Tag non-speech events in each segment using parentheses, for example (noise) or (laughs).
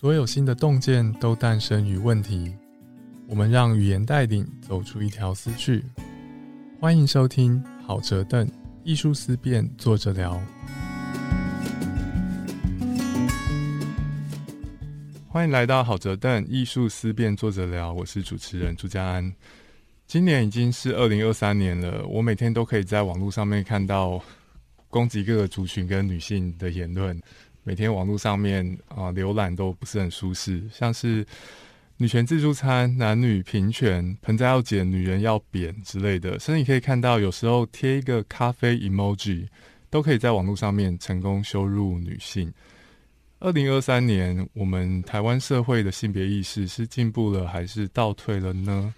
所有新的洞见都诞生于问题。我们让语言带领走出一条思绪。欢迎收听好哲凳艺术思辨，坐着聊。欢迎来到好哲凳艺术思辨，坐着聊。我是主持人朱家安。今年已经是二零二三年了，我每天都可以在网络上面看到攻击各个族群跟女性的言论。每天网络上面啊浏览都不是很舒适，像是女权自助餐、男女平权、盆栽要剪、女人要扁之类的，甚至你可以看到有时候贴一个咖啡 emoji，都可以在网络上面成功羞辱女性。二零二三年，我们台湾社会的性别意识是进步了还是倒退了呢？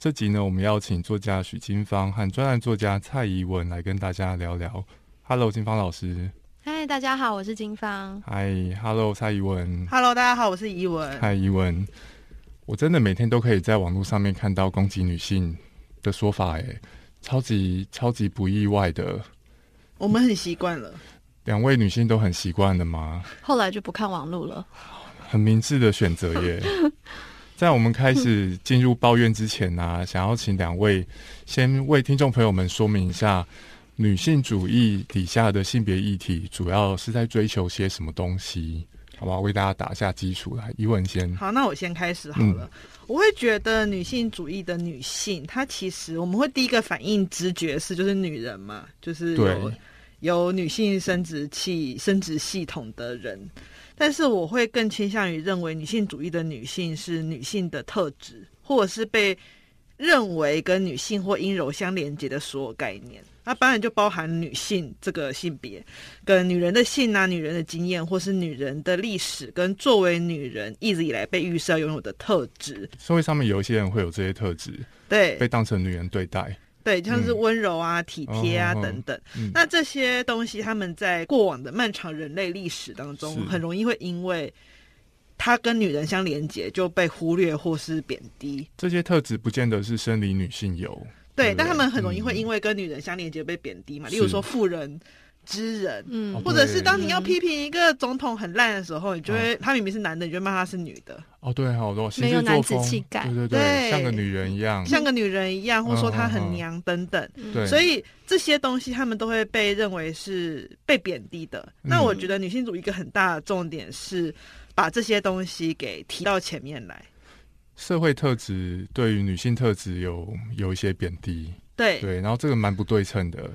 这集呢，我们邀请作家许金芳和专栏作家蔡怡文来跟大家聊聊。Hello，金芳老师。嗨，大家好，我是金芳。嗨，Hello，蔡怡文。Hello，大家好，我是怡文。嗨，怡文。我真的每天都可以在网络上面看到攻击女性的说法，哎，超级超级不意外的。我们很习惯了。两位女性都很习惯的吗？后来就不看网络了。很明智的选择耶。(laughs) 在我们开始进入抱怨之前呢，想要请两位先为听众朋友们说明一下。女性主义底下的性别议题，主要是在追求些什么东西？好不好？为大家打下基础来。一问先。好，那我先开始好了。我会觉得女性主义的女性，她其实我们会第一个反应直觉是就是女人嘛，就是有有女性生殖器、生殖系统的人。但是我会更倾向于认为，女性主义的女性是女性的特质，或者是被认为跟女性或阴柔相连接的所有概念。那当然就包含女性这个性别，跟女人的性啊、女人的经验，或是女人的历史，跟作为女人一直以来被预设要拥有的特质。社会上面有一些人会有这些特质，对，被当成女人对待，对，像是温柔啊、体贴啊等等。那这些东西，他们在过往的漫长人类历史当中，很容易会因为他跟女人相连接，就被忽略或是贬低。这些特质不见得是生理女性有。对，但他们很容易会因为跟女人相连接被贬低嘛。例如说妇人、之人，嗯，或者是当你要批评一个总统很烂的时候，你就会他明明是男的，你就骂他是女的。哦，对，好多没有男子气概，对对对，像个女人一样，像个女人一样，或者说他很娘等等。对，所以这些东西他们都会被认为是被贬低的。那我觉得女性主义一个很大的重点是把这些东西给提到前面来。社会特质对于女性特质有有一些贬低，对对，然后这个蛮不对称的，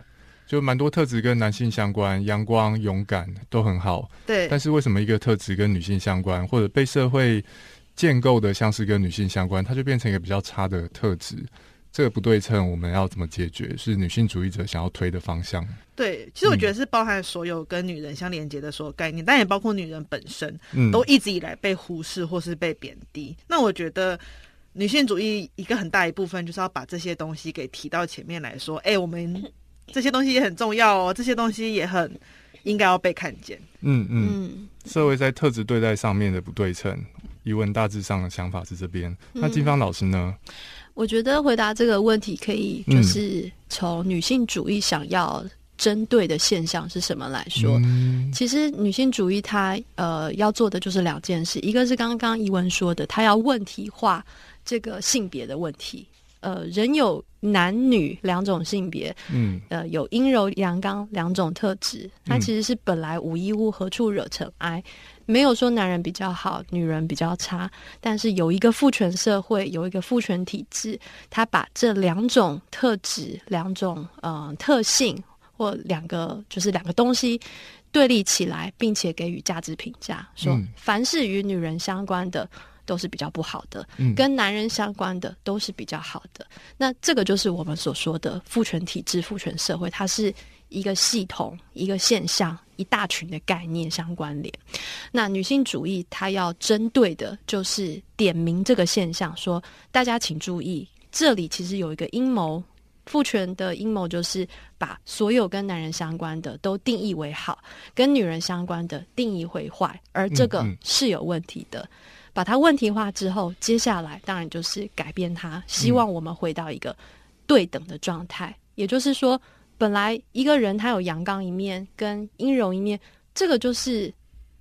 就蛮多特质跟男性相关，阳光、勇敢都很好，对。但是为什么一个特质跟女性相关，或者被社会建构的像是跟女性相关，它就变成一个比较差的特质？这个不对称，我们要怎么解决？是女性主义者想要推的方向。对，其实我觉得是包含所有跟女人相连接的所有概念，但也包括女人本身，嗯，都一直以来被忽视或是被贬低。那我觉得女性主义一个很大一部分就是要把这些东西给提到前面来说，哎，我们这些东西也很重要哦，这些东西也很应该要被看见。嗯嗯，社会在特质对待上面的不对称，疑问大致上的想法是这边。那金芳老师呢？我觉得回答这个问题可以就是从女性主义想要针对的现象是什么来说。其实女性主义它呃要做的就是两件事，一个是刚刚怡文说的，它要问题化这个性别的问题。呃，人有男女两种性别，嗯，呃，有阴柔阳刚两种特质，它其实是本来无一物，何处惹尘埃？没有说男人比较好，女人比较差，但是有一个父权社会，有一个父权体制，他把这两种特质、两种呃特性或两个就是两个东西对立起来，并且给予价值评价，说凡是与女人相关的。都是比较不好的，跟男人相关的都是比较好的。那这个就是我们所说的父权体制、父权社会，它是一个系统、一个现象、一大群的概念相关联。那女性主义它要针对的就是点明这个现象，说大家请注意，这里其实有一个阴谋，父权的阴谋就是把所有跟男人相关的都定义为好，跟女人相关的定义为坏，而这个是有问题的。把它问题化之后，接下来当然就是改变它，希望我们回到一个对等的状态。也就是说，本来一个人他有阳刚一面跟阴柔一面，这个就是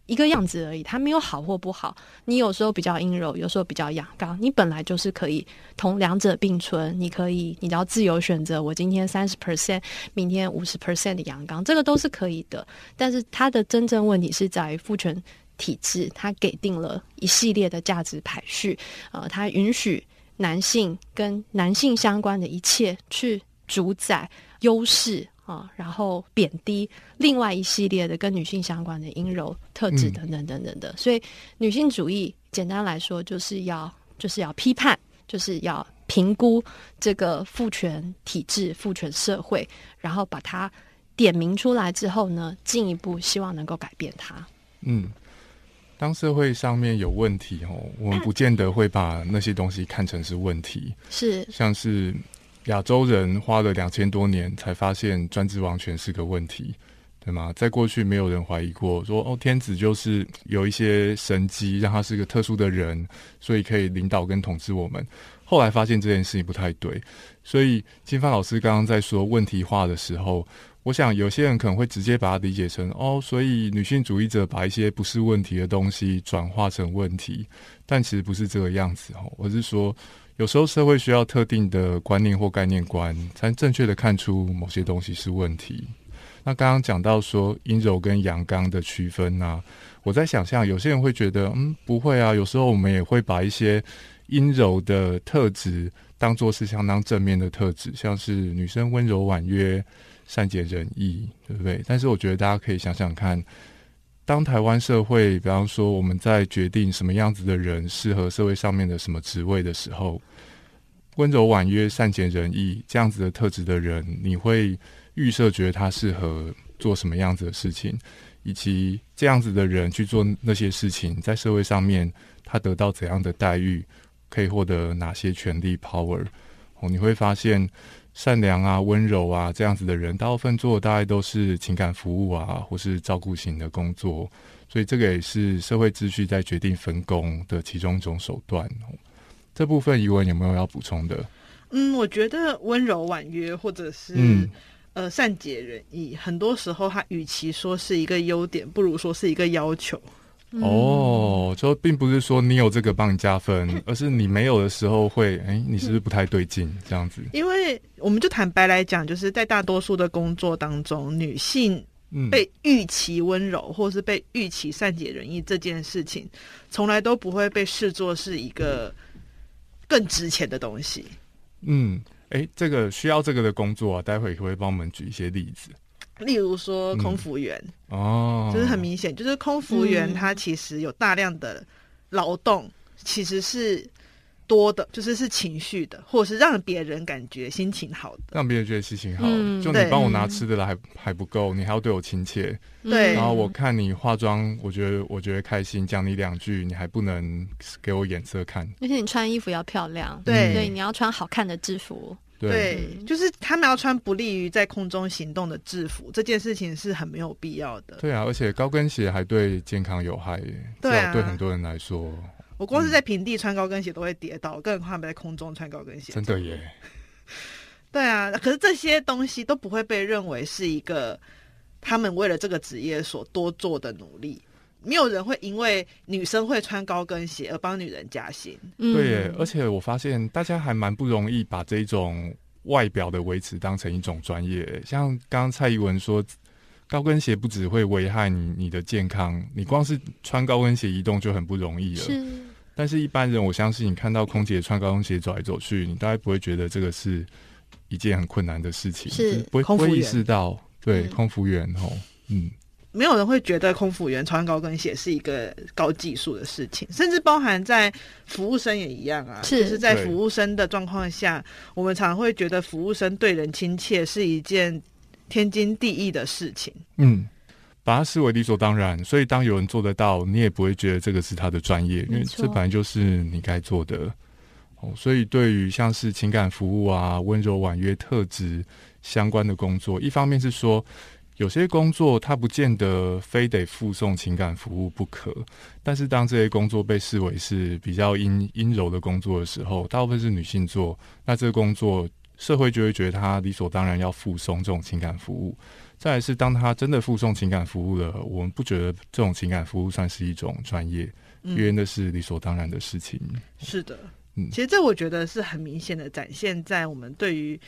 一个样子而已，他没有好或不好。你有时候比较阴柔，有时候比较阳刚，你本来就是可以同两者并存。你可以，你要自由选择。我今天三十 percent，明天五十 percent 的阳刚，这个都是可以的。但是他的真正问题是在于父权体制，他给定了一系列的价值排序，呃，他允许男性跟男性相关的一切去主宰优势。啊，然后贬低另外一系列的跟女性相关的阴柔特质等等等等的，所以女性主义简单来说就是要就是要批判，就是要评估这个父权体制、父权社会，然后把它点名出来之后呢，进一步希望能够改变它。嗯，当社会上面有问题哦，我们不见得会把那些东西看成是问题，是像是。亚洲人花了两千多年才发现专制王权是个问题，对吗？在过去没有人怀疑过，说哦，天子就是有一些神机，让他是个特殊的人，所以可以领导跟统治我们。后来发现这件事情不太对，所以金发老师刚刚在说问题化的时候，我想有些人可能会直接把它理解成哦，所以女性主义者把一些不是问题的东西转化成问题，但其实不是这个样子哦。我是说。有时候社会需要特定的观念或概念观，才正确的看出某些东西是问题。那刚刚讲到说阴柔跟阳刚的区分呢，我在想象有些人会觉得，嗯，不会啊。有时候我们也会把一些阴柔的特质当做是相当正面的特质，像是女生温柔婉约、善解人意，对不对？但是我觉得大家可以想想看。当台湾社会，比方说我们在决定什么样子的人适合社会上面的什么职位的时候，温柔婉约、善解人意这样子的特质的人，你会预设觉得他适合做什么样子的事情，以及这样子的人去做那些事情，在社会上面他得到怎样的待遇，可以获得哪些权利 power？哦，你会发现。善良啊，温柔啊，这样子的人，大部分做的大概都是情感服务啊，或是照顾型的工作，所以这个也是社会秩序在决定分工的其中一种手段。这部分疑问有没有要补充的？嗯，我觉得温柔婉约，或者是呃善解人意，很多时候它与其说是一个优点，不如说是一个要求。哦，就并不是说你有这个帮你加分，而是你没有的时候会，哎，你是不是不太对劲这样子？因为我们就坦白来讲，就是在大多数的工作当中，女性被预期温柔，或是被预期善解人意这件事情，从来都不会被视作是一个更值钱的东西。嗯，哎，这个需要这个的工作啊，待会可不可以帮我们举一些例子？例如说空服员哦，就是很明显，就是空服员他其实有大量的劳动，其实是多的，就是是情绪的，或者是让别人感觉心情好的，让别人觉得心情好。就你帮我拿吃的了，还还不够，你还要对我亲切。对，然后我看你化妆，我觉得我觉得开心，讲你两句，你还不能给我眼色看。而且你穿衣服要漂亮，对，对，你要穿好看的制服。对，就是他们要穿不利于在空中行动的制服，这件事情是很没有必要的。对啊，而且高跟鞋还对健康有害。对啊，对很多人来说，我光是在平地穿高跟鞋都会跌倒，更何况在空中穿高跟鞋。真的耶。(laughs) 对啊，可是这些东西都不会被认为是一个他们为了这个职业所多做的努力。没有人会因为女生会穿高跟鞋而帮女人加薪。对耶，而且我发现大家还蛮不容易把这种外表的维持当成一种专业。像刚刚蔡依文说，高跟鞋不只会危害你你的健康，你光是穿高跟鞋移动就很不容易了。是，但是一般人，我相信你看到空姐穿高跟鞋走来走去，你大概不会觉得这个是一件很困难的事情，是不会意识到。对，空服员哦，嗯。没有人会觉得空服员穿高跟鞋是一个高技术的事情，甚至包含在服务生也一样啊。是在服务生的状况下，我们常会觉得服务生对人亲切是一件天经地义的事情。嗯，把它视为理所当然。所以当有人做得到，你也不会觉得这个是他的专业，因为这本来就是你该做的。哦，所以对于像是情感服务啊、温柔婉约特质相关的工作，一方面是说。有些工作它不见得非得附送情感服务不可，但是当这些工作被视为是比较阴阴柔的工作的时候，大部分是女性做，那这个工作社会就会觉得他理所当然要附送这种情感服务。再来是当他真的附送情感服务了，我们不觉得这种情感服务算是一种专业，因为那是理所当然的事情。是的，嗯，其实这我觉得是很明显的展现在我们对于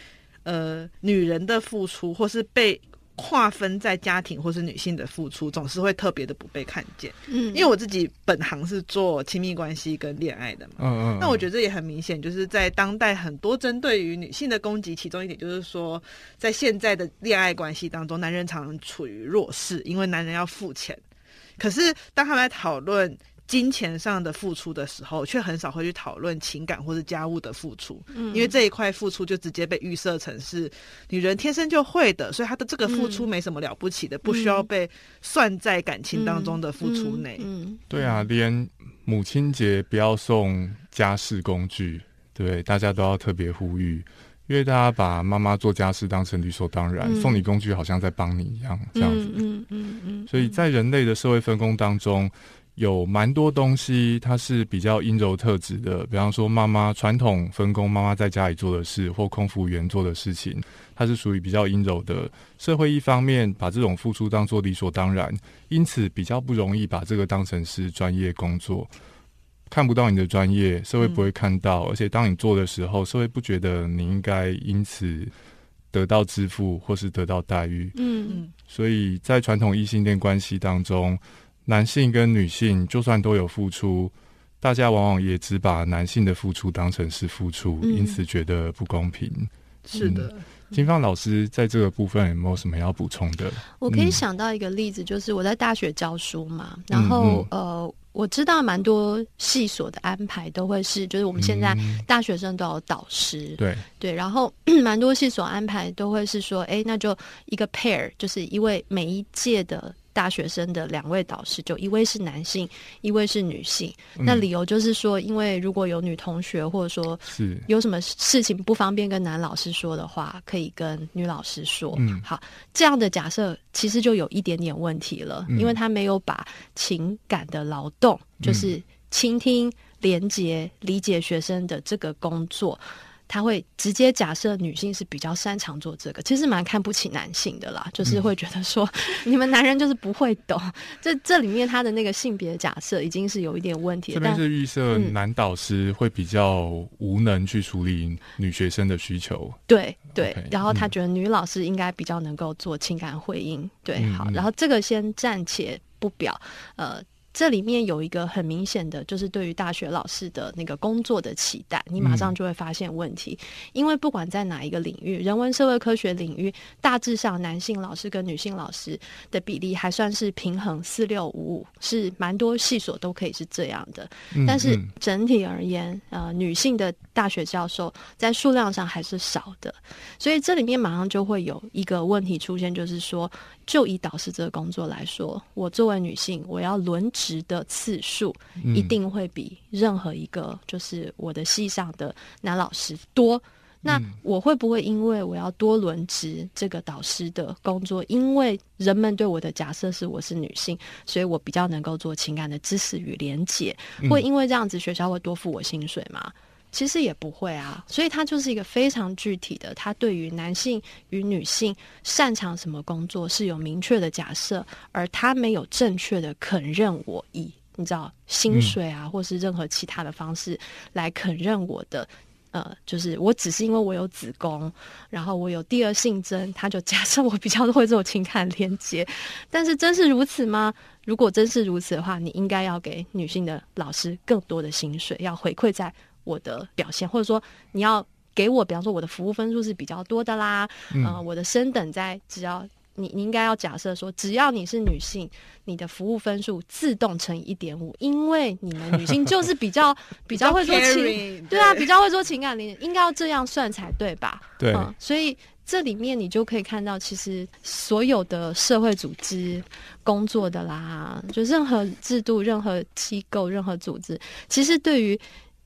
呃女人的付出，或是被。划分在家庭或是女性的付出，总是会特别的不被看见。嗯，因为我自己本行是做亲密关系跟恋爱的嘛。嗯嗯。那我觉得这也很明显，就是在当代很多针对于女性的攻击，其中一点就是说，在现在的恋爱关系当中，男人常常处于弱势，因为男人要付钱。可是当他们在讨论。金钱上的付出的时候，却很少会去讨论情感或者家务的付出，嗯，因为这一块付出就直接被预设成是女人天生就会的，所以她的这个付出没什么了不起的，不需要被算在感情当中的付出内。嗯，对啊，连母亲节不要送家事工具，对，大家都要特别呼吁，因为大家把妈妈做家事当成理所当然，送你工具好像在帮你一样，这样子。嗯嗯嗯，所以在人类的社会分工当中。有蛮多东西，它是比较阴柔特质的。比方说，妈妈传统分工，妈妈在家里做的事，或空服员做的事情，它是属于比较阴柔的。社会一方面把这种付出当做理所当然，因此比较不容易把这个当成是专业工作，看不到你的专业，社会不会看到。而且当你做的时候，社会不觉得你应该因此得到支付或是得到待遇。嗯嗯。所以在传统异性恋关系当中。男性跟女性就算都有付出，大家往往也只把男性的付出当成是付出，因此觉得不公平。是的，金芳老师在这个部分有没有什么要补充的？我可以想到一个例子，就是我在大学教书嘛，然后呃，我知道蛮多系所的安排都会是，就是我们现在大学生都有导师，对对，然后 (clears throat) 蛮多系所安排都会是说，哎，那就一个 pair，就是一位每一届的。大学生的两位导师，就一位是男性，一位是女性。那理由就是说，因为如果有女同学，或者说是有什么事情不方便跟男老师说的话，可以跟女老师说。嗯，好，这样的假设其实就有一点点问题了，因为他没有把情感的劳动，就是倾听、连接、理解学生的这个工作。他会直接假设女性是比较擅长做这个，其实蛮看不起男性的啦，就是会觉得说 (laughs) 你们男人就是不会懂。这这里面他的那个性别假设已经是有一点问题。这边是预设男导师会比较无能去处理女学生的需求。对对，然后他觉得女老师应该比较能够做情感回应。对，好，然后这个先暂且不表，呃。这里面有一个很明显的，就是对于大学老师的那个工作的期待，你马上就会发现问题。因为不管在哪一个领域，人文社会科学领域，大致上男性老师跟女性老师的比例还算是平衡四六五五，是蛮多系所都可以是这样的。但是整体而言，呃，女性的大学教授在数量上还是少的，所以这里面马上就会有一个问题出现，就是说。就以导师这个工作来说，我作为女性，我要轮值的次数一定会比任何一个就是我的系上的男老师多。那我会不会因为我要多轮值这个导师的工作，因为人们对我的假设是我是女性，所以我比较能够做情感的知识与连结？会因为这样子学校会多付我薪水吗？其实也不会啊，所以它就是一个非常具体的，它对于男性与女性擅长什么工作是有明确的假设，而他没有正确的肯认我以你知道薪水啊，或是任何其他的方式来肯认我的，呃，就是我只是因为我有子宫，然后我有第二性征，他就假设我比较会做情感连接，但是真是如此吗？如果真是如此的话，你应该要给女性的老师更多的薪水，要回馈在。我的表现，或者说你要给我，比方说我的服务分数是比较多的啦，嗯，我的升等在只要你你应该要假设说，只要你是女性，你的服务分数自动乘以一点五，因为你们女性就是比较 (laughs) 比较会做情，对啊，比较会做情感连，应该要这样算才对吧？对，所以这里面你就可以看到，其实所有的社会组织工作的啦，就任何制度、任何机构、任何组织，其实对于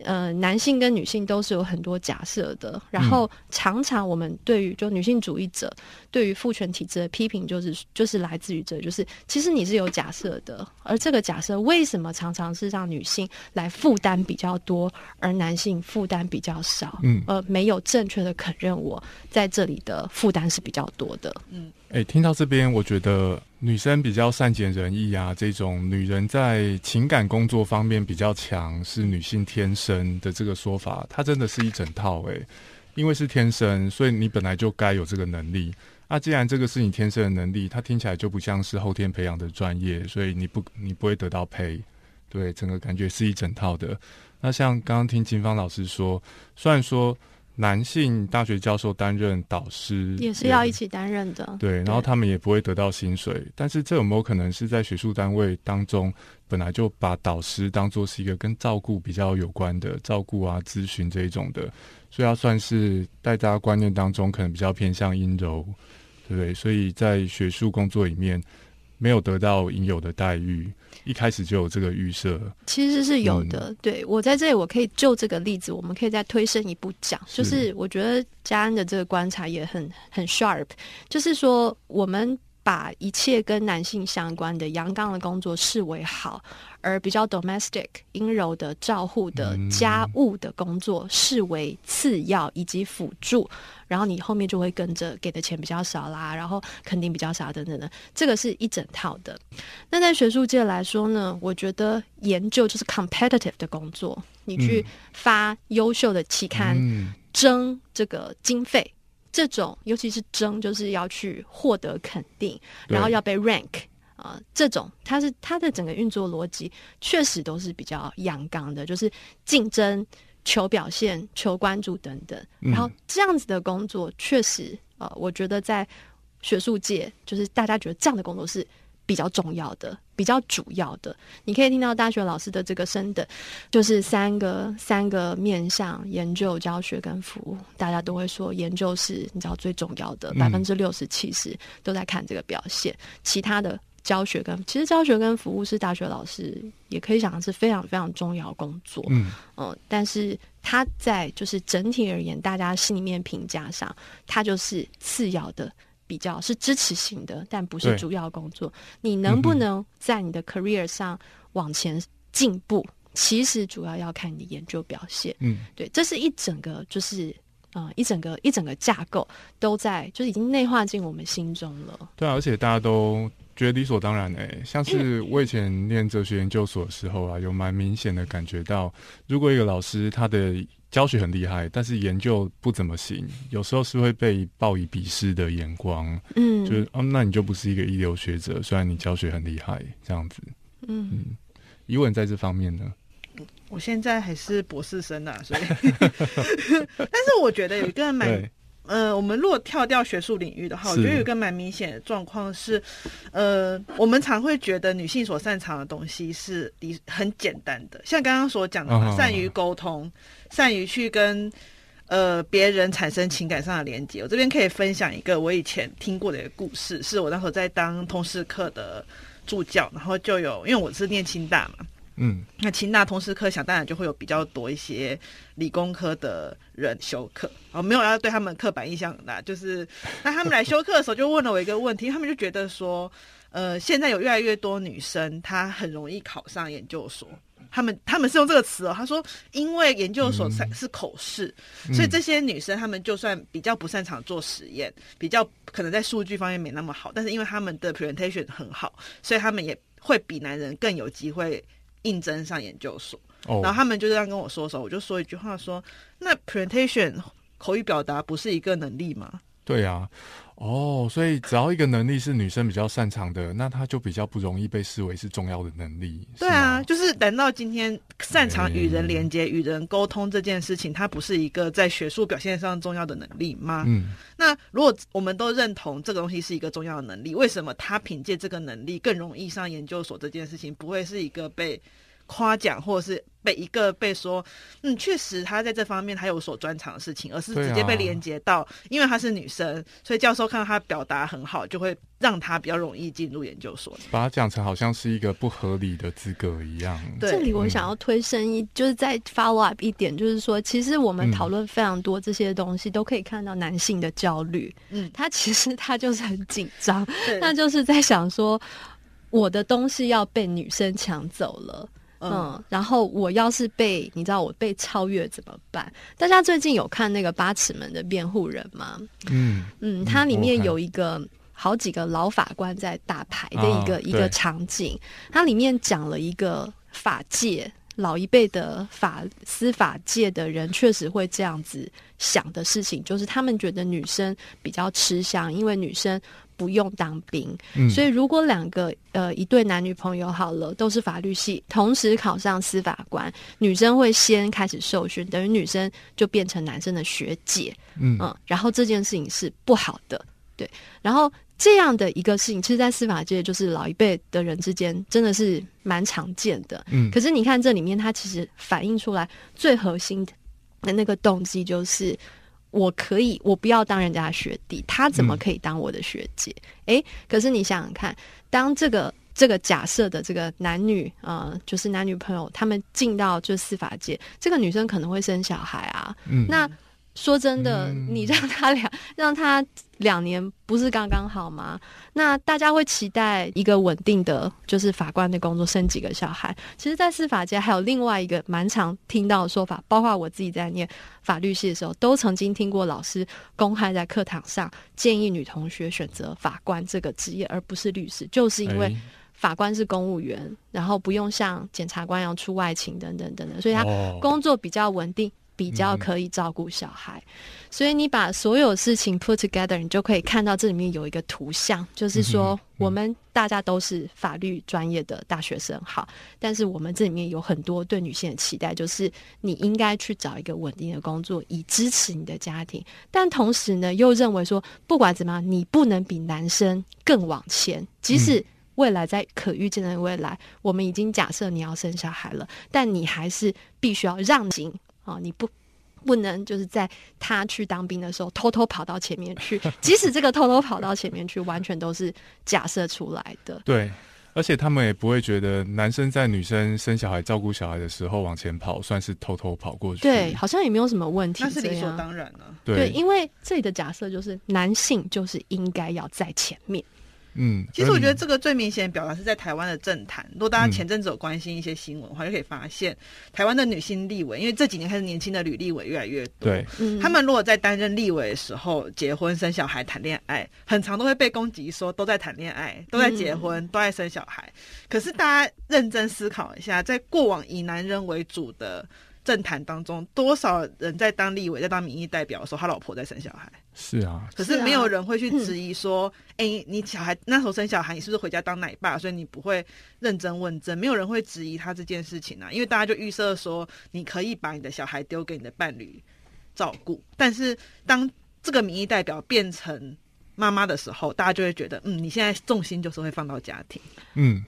呃，男性跟女性都是有很多假设的，然后常常我们对于就女性主义者对于父权体制的批评，就是就是来自于这，就是其实你是有假设的，而这个假设为什么常常是让女性来负担比较多，而男性负担比较少？嗯，呃，没有正确的肯认我在这里的负担是比较多的。嗯，哎，听到这边，我觉得。女生比较善解人意啊，这种女人在情感工作方面比较强，是女性天生的这个说法，它真的是一整套诶。因为是天生，所以你本来就该有这个能力。那既然这个是你天生的能力，它听起来就不像是后天培养的专业，所以你不你不会得到赔。对，整个感觉是一整套的。那像刚刚听金芳老师说，虽然说。男性大学教授担任导师也是要一起担任的，对，然后他们也不会得到薪水。但是这有没有可能是在学术单位当中，本来就把导师当做是一个跟照顾比较有关的照顾啊、咨询这一种的，所以要算是在大家观念当中可能比较偏向阴柔，对不对？所以在学术工作里面没有得到应有的待遇。一开始就有这个预设，其实是有的。对我在这里，我可以就这个例子，我们可以再推深一步讲。就是我觉得嘉恩的这个观察也很很 sharp，就是说我们把一切跟男性相关的阳刚的工作视为好。而比较 domestic 阴柔的照护的家务的工作视为次要以及辅助，然后你后面就会跟着给的钱比较少啦，然后肯定比较少等等的，这个是一整套的。那在学术界来说呢，我觉得研究就是 competitive 的工作，你去发优秀的期刊，争这个经费，这种尤其是争就是要去获得肯定，然后要被 rank。啊，这种它是它的整个运作逻辑确实都是比较阳刚的，就是竞争、求表现、求关注等等。然后这样子的工作确实，呃，我觉得在学术界，就是大家觉得这样的工作是比较重要的、比较主要的。你可以听到大学老师的这个升等，就是三个三个面向：研究、教学跟服务。大家都会说，研究是你知道最重要的，百分之六十、七十都在看这个表现，其他的。教学跟其实教学跟服务是大学老师也可以讲是非常非常重要工作，嗯嗯，但是他在就是整体而言，大家心里面评价上，他就是次要的，比较是支持型的，但不是主要工作。你能不能在你的 career 上往前进步，其实主要要看你的研究表现。嗯，对，这是一整个就是啊一整个一整个架构都在，就是已经内化进我们心中了。对啊，而且大家都。觉得理所当然诶，像是 (clears throat) 我以前念哲学研究所的时候啊，有蛮明显的感觉到，如果一个老师他的教学很厉害，但是研究不怎么行，有时候是会被报以鄙视的眼光。嗯，就是哦，那你就不是一个一流学者，虽然你教学很厉害，这样子。嗯嗯，疑问在这方面呢？我现在还是博士生啊，所以，(laughs) 但是我觉得有一个蛮。呃，我们如果跳掉学术领域的话，我觉得有一个蛮明显的状况是，呃，我们常会觉得女性所擅长的东西是很简单的，像刚刚所讲的，善于沟通，善于去跟呃别人产生情感上的连接。我这边可以分享一个我以前听过的一个故事，是我那时候在当通识课的助教，然后就有因为我是念清大嘛。嗯，那清大通识课想当然就会有比较多一些理工科的人修课，哦，没有要对他们刻板印象的，就是那他们来修课的时候就问了我一个问题，他们就觉得说，呃，现在有越来越多女生她很容易考上研究所，他们他们是用这个词哦，他说因为研究所是是口试，所以这些女生她们就算比较不擅长做实验，比较可能在数据方面没那么好，但是因为他们的 presentation 很好，所以他们也会比男人更有机会。应征上研究所，然后他们就这样跟我说的时候，我就说一句话：说那 presentation 口语表达不是一个能力吗？对啊，哦，所以只要一个能力是女生比较擅长的，那她就比较不容易被视为是重要的能力。对啊，就是难道今天擅长与人连接、与人沟通这件事情，它不是一个在学术表现上重要的能力吗？嗯，那如果我们都认同这个东西是一个重要的能力，为什么她凭借这个能力更容易上研究所？这件事情不会是一个被夸奖，或者是被一个被说，嗯，确实他在这方面他有所专长的事情，而是直接被连接到，因为她是女生，所以教授看到她表达很好，就会让她比较容易进入研究所。把它讲成好像是一个不合理的资格一样。这里我想要推升一，就是再 follow up 一点，就是说，其实我们讨论非常多这些东西，都可以看到男性的焦虑。嗯，他其实他就是很紧张，(laughs) 那就是在想说，我的东西要被女生抢走了。嗯，然后我要是被你知道我被超越怎么办？大家最近有看那个八尺门的辩护人吗？嗯嗯，它里面有一个好几个老法官在打牌的一个一个场景，它里面讲了一个法界老一辈的法司法界的人确实会这样子想的事情，就是他们觉得女生比较吃香，因为女生。不用当兵，所以如果两个呃一对男女朋友好了，都是法律系，同时考上司法官，女生会先开始受训，等于女生就变成男生的学姐，嗯，然后这件事情是不好的，对。然后这样的一个事情，其实，在司法界就是老一辈的人之间真的是蛮常见的，嗯。可是你看这里面，它其实反映出来最核心的那个动机就是。我可以，我不要当人家的学弟，他怎么可以当我的学姐？哎，可是你想想看，当这个这个假设的这个男女啊，就是男女朋友，他们进到就司法界，这个女生可能会生小孩啊，那。说真的，你让他两 (laughs) 让他两年不是刚刚好吗？那大家会期待一个稳定的，就是法官的工作，生几个小孩。其实，在司法界还有另外一个蛮常听到的说法，包括我自己在念法律系的时候，都曾经听过老师公开在课堂上建议女同学选择法官这个职业，而不是律师，就是因为法官是公务员，然后不用像检察官要出外勤等等等等，所以他工作比较稳定。比较可以照顾小孩，所以你把所有事情 put together，你就可以看到这里面有一个图像，就是说我们大家都是法律专业的大学生，好，但是我们这里面有很多对女性的期待，就是你应该去找一个稳定的工作，以支持你的家庭，但同时呢，又认为说不管怎么样，你不能比男生更往前，即使未来在可预见的未来，我们已经假设你要生小孩了，但你还是必须要让行。啊，你不不能就是在他去当兵的时候偷偷跑到前面去，(laughs) 即使这个偷偷跑到前面去，完全都是假设出来的。对，而且他们也不会觉得男生在女生生小孩、照顾小孩的时候往前跑，算是偷偷跑过去。对，好像也没有什么问题，那是理所当然了。对，因为这里的假设就是男性就是应该要在前面。嗯，其实我觉得这个最明显的表达是在台湾的政坛。如果大家前阵子有关心一些新闻的话，就可以发现台湾的女性立委，因为这几年开始年轻的女立委越来越多。对，他们如果在担任立委的时候结婚生小孩谈恋爱，很常都会被攻击说都在谈恋爱，都在结婚，都在生小孩。可是大家认真思考一下，在过往以男人为主的。政坛当中，多少人在当立委、在当民意代表的时候，他老婆在生小孩？是啊，可是没有人会去质疑说：“哎，你小孩那时候生小孩，你是不是回家当奶爸？”所以你不会认真问政，没有人会质疑他这件事情啊，因为大家就预设说，你可以把你的小孩丢给你的伴侣照顾。但是当这个民意代表变成妈妈的时候，大家就会觉得：“嗯，你现在重心就是会放到家庭。”嗯。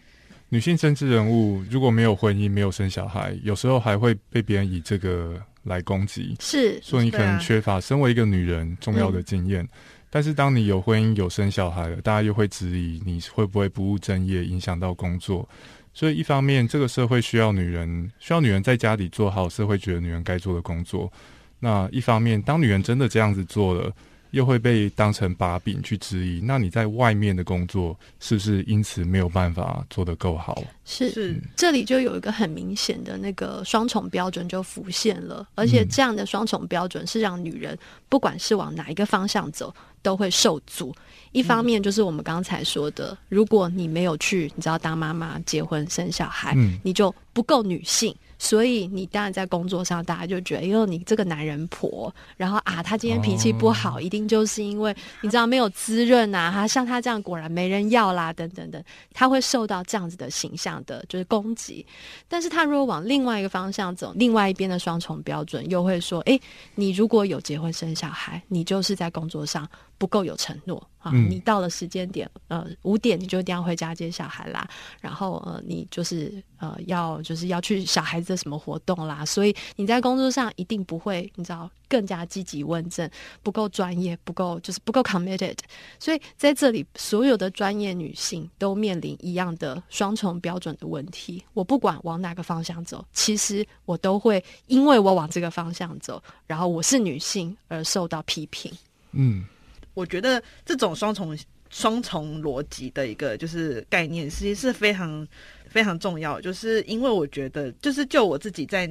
女性政治人物如果没有婚姻、没有生小孩，有时候还会被别人以这个来攻击，是说你可能缺乏身为一个女人重要的经验。但是当你有婚姻、有生小孩了，大家又会质疑你会不会不务正业，影响到工作。所以一方面，这个社会需要女人，需要女人在家里做好社会觉得女人该做的工作。那一方面，当女人真的这样子做了。又会被当成把柄去质疑，那你在外面的工作是不是因此没有办法做得够好？是，这里就有一个很明显的那个双重标准就浮现了，而且这样的双重标准是让女人不管是往哪一个方向走都会受阻。一方面就是我们刚才说的，如果你没有去，你知道当妈妈、结婚、生小孩，你就不够女性。所以你当然在工作上，大家就觉得，因为你这个男人婆，然后啊，他今天脾气不好，一定就是因为你知道没有滋润啊，他像他这样果然没人要啦，等等等，他会受到这样子的形象的，就是攻击。但是他如果往另外一个方向走，另外一边的双重标准又会说，哎，你如果有结婚生小孩，你就是在工作上。不够有承诺啊！你到了时间点，呃，五点你就一定要回家接小孩啦。然后呃，你就是呃，要就是要去小孩子的什么活动啦。所以你在工作上一定不会，你知道，更加积极问政，不够专业，不够就是不够 committed。所以在这里，所有的专业女性都面临一样的双重标准的问题。我不管往哪个方向走，其实我都会因为我往这个方向走，然后我是女性而受到批评。嗯。我觉得这种双重双重逻辑的一个就是概念，其实是非常非常重要。就是因为我觉得，就是就我自己在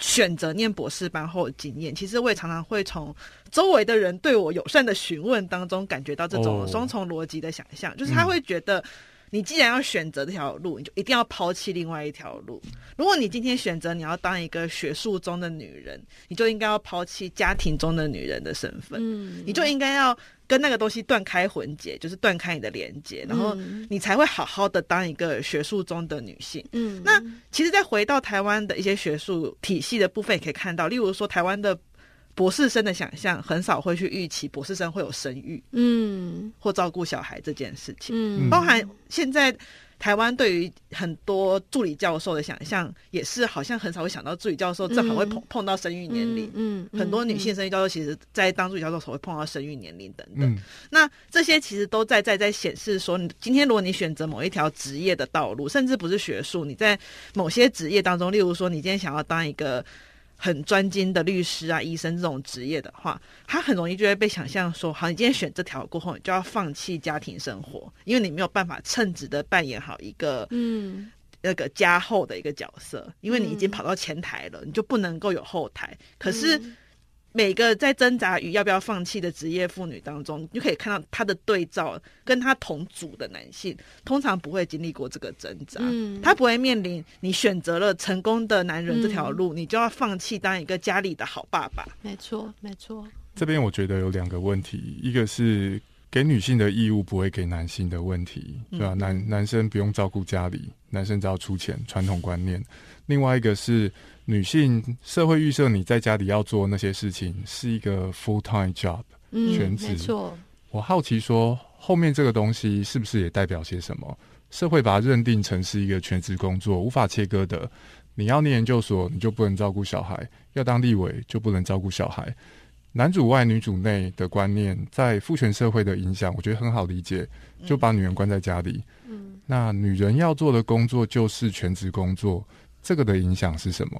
选择念博士班后的经验，其实我也常常会从周围的人对我友善的询问当中，感觉到这种双重逻辑的想象，就是他会觉得。你既然要选择这条路，你就一定要抛弃另外一条路。如果你今天选择你要当一个学术中的女人，你就应该要抛弃家庭中的女人的身份。嗯，你就应该要跟那个东西断开魂结，就是断开你的连接，然后你才会好好的当一个学术中的女性。嗯，那其实再回到台湾的一些学术体系的部分，也可以看到，例如说台湾的。博士生的想象很少会去预期博士生会有生育，嗯，或照顾小孩这件事情，嗯，包含现在台湾对于很多助理教授的想象，也是好像很少会想到助理教授正好会碰碰到生育年龄，嗯，很多女性生育教授其实在当助理教授时候会碰到生育年龄等等，那这些其实都在在在显示说，你今天如果你选择某一条职业的道路，甚至不是学术，你在某些职业当中，例如说你今天想要当一个。很专精的律师啊、医生这种职业的话，他很容易就会被想象说：好，你今天选这条过后，你就要放弃家庭生活，因为你没有办法称职的扮演好一个嗯那个加后的一个角色，因为你已经跑到前台了，你就不能够有后台。可是。每个在挣扎于要不要放弃的职业妇女当中，你就可以看到她的对照，跟她同组的男性通常不会经历过这个挣扎，嗯，他不会面临你选择了成功的男人这条路，你就要放弃当一个家里的好爸爸。没错，没错。这边我觉得有两个问题，一个是给女性的义务不会给男性的问题，对吧？男男生不用照顾家里，男生只要出钱，传统观念。另外一个是。女性社会预设你在家里要做那些事情是一个 full time job，全职。没错。我好奇说，后面这个东西是不是也代表些什么？社会把它认定成是一个全职工作，无法切割的。你要念研究所，你就不能照顾小孩；要当立委，就不能照顾小孩。男主外女主内的观念，在父权社会的影响，我觉得很好理解，就把女人关在家里。嗯。那女人要做的工作就是全职工作，这个的影响是什么？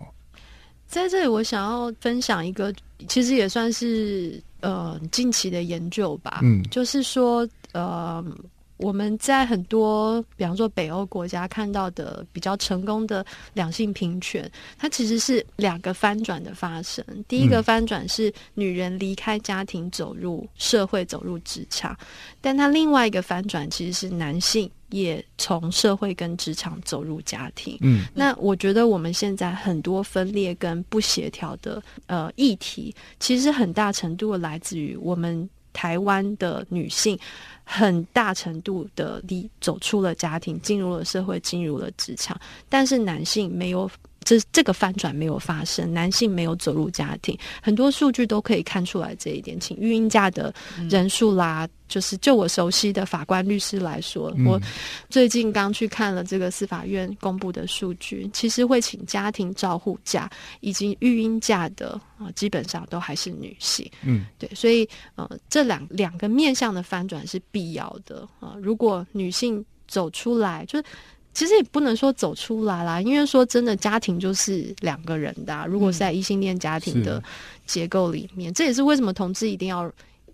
在这里，我想要分享一个，其实也算是呃近期的研究吧。嗯，就是说，呃，我们在很多，比方说北欧国家看到的比较成功的两性平权，它其实是两个翻转的发生。第一个翻转是女人离开家庭，走入社会，走入职场；但它另外一个翻转其实是男性。也从社会跟职场走入家庭，嗯，那我觉得我们现在很多分裂跟不协调的呃议题，其实很大程度来自于我们台湾的女性，很大程度的离走出了家庭，进入了社会，进入了职场，但是男性没有。这这个翻转没有发生，男性没有走入家庭，很多数据都可以看出来这一点。请育婴假的人数啦，就是就我熟悉的法官律师来说，我最近刚去看了这个司法院公布的数据，其实会请家庭照护假以及育婴假的啊，基本上都还是女性。嗯，对，所以呃，这两两个面向的翻转是必要的啊。如果女性走出来，就是。其实也不能说走出来啦，因为说真的，家庭就是两个人的。如果是在异性恋家庭的结构里面，这也是为什么同志一定要